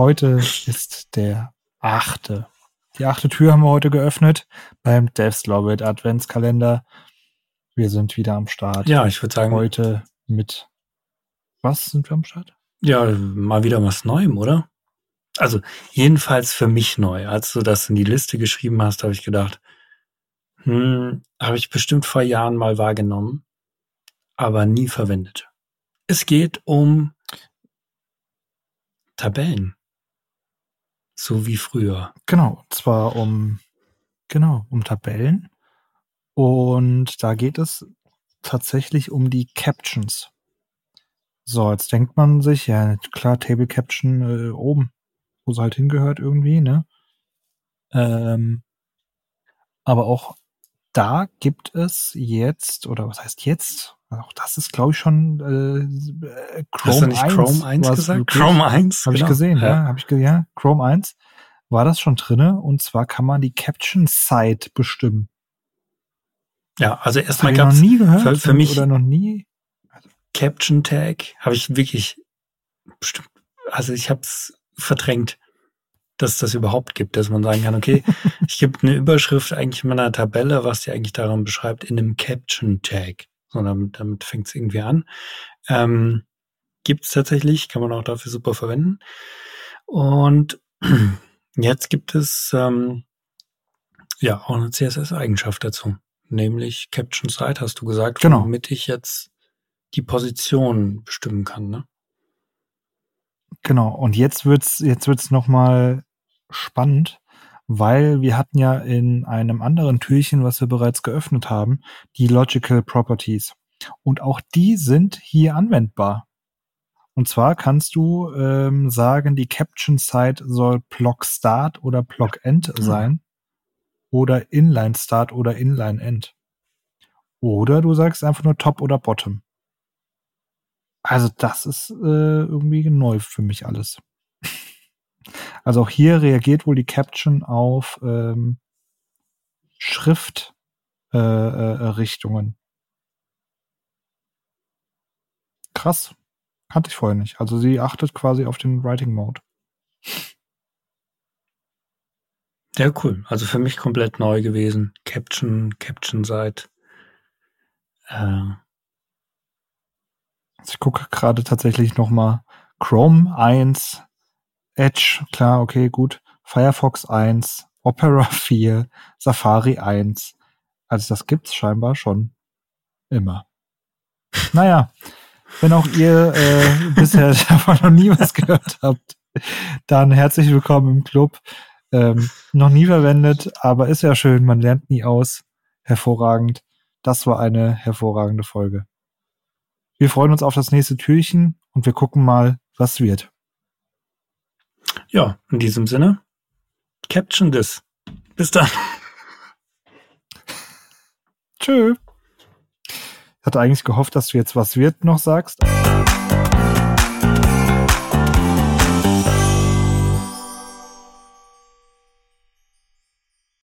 heute ist der achte. Die achte Tür haben wir heute geöffnet beim Devs Love It Adventskalender. Wir sind wieder am Start. Ja, ich würde sagen. Heute mit was sind wir am Start? Ja, mal wieder was Neuem, oder? Also jedenfalls für mich neu. Als du das in die Liste geschrieben hast, habe ich gedacht, hm, habe ich bestimmt vor Jahren mal wahrgenommen, aber nie verwendet. Es geht um Tabellen. So wie früher. Genau, zwar um, genau, um Tabellen. Und da geht es tatsächlich um die Captions. So, jetzt denkt man sich, ja, klar, Table Caption äh, oben, wo sie halt hingehört irgendwie, ne? Ähm, aber auch da gibt es jetzt, oder was heißt jetzt? Auch das ist, glaube ich, schon äh, Chrome Hast du nicht 1. Chrome 1 gesagt? Chrome 1, Habe genau. ich gesehen, ja. ja. Habe ich gesehen, ja. Chrome 1 war das schon drinne und zwar kann man die Caption Site bestimmen. Ja, also erstmal gab es für, für mich oder noch nie Caption Tag habe ich wirklich bestimmt, also ich habe es verdrängt dass das überhaupt gibt, dass man sagen kann, okay, ich gebe eine Überschrift eigentlich in meiner Tabelle, was die eigentlich daran beschreibt, in einem Caption-Tag. So, damit, damit fängt es irgendwie an. Ähm, gibt es tatsächlich, kann man auch dafür super verwenden. Und jetzt gibt es ähm, ja auch eine CSS-Eigenschaft dazu, nämlich Caption Site, hast du gesagt, genau. womit ich jetzt die Position bestimmen kann. Ne? Genau. Und jetzt wird's jetzt wird's noch mal spannend, weil wir hatten ja in einem anderen Türchen, was wir bereits geöffnet haben, die Logical Properties. Und auch die sind hier anwendbar. Und zwar kannst du ähm, sagen, die Caption Site soll Block Start oder Block End mhm. sein oder Inline Start oder Inline End. Oder du sagst einfach nur Top oder Bottom. Also das ist äh, irgendwie neu für mich alles. Also auch hier reagiert wohl die Caption auf ähm, Schriftrichtungen. Äh, äh, Krass. Kannte ich vorher nicht. Also sie achtet quasi auf den Writing Mode. Ja, cool. Also für mich komplett neu gewesen. Caption, Caption seit. Äh. Also ich gucke gerade tatsächlich nochmal Chrome 1 Edge, klar, okay, gut. Firefox 1, Opera 4, Safari 1. Also das gibt's scheinbar schon immer. Naja, wenn auch ihr äh, bisher davon noch nie was gehört habt, dann herzlich willkommen im Club. Ähm, noch nie verwendet, aber ist ja schön, man lernt nie aus. Hervorragend. Das war eine hervorragende Folge. Wir freuen uns auf das nächste Türchen und wir gucken mal, was wird. Ja, in diesem Sinne, Caption this. Bis dann. Tschö. Ich hatte eigentlich gehofft, dass du jetzt was wird noch sagst.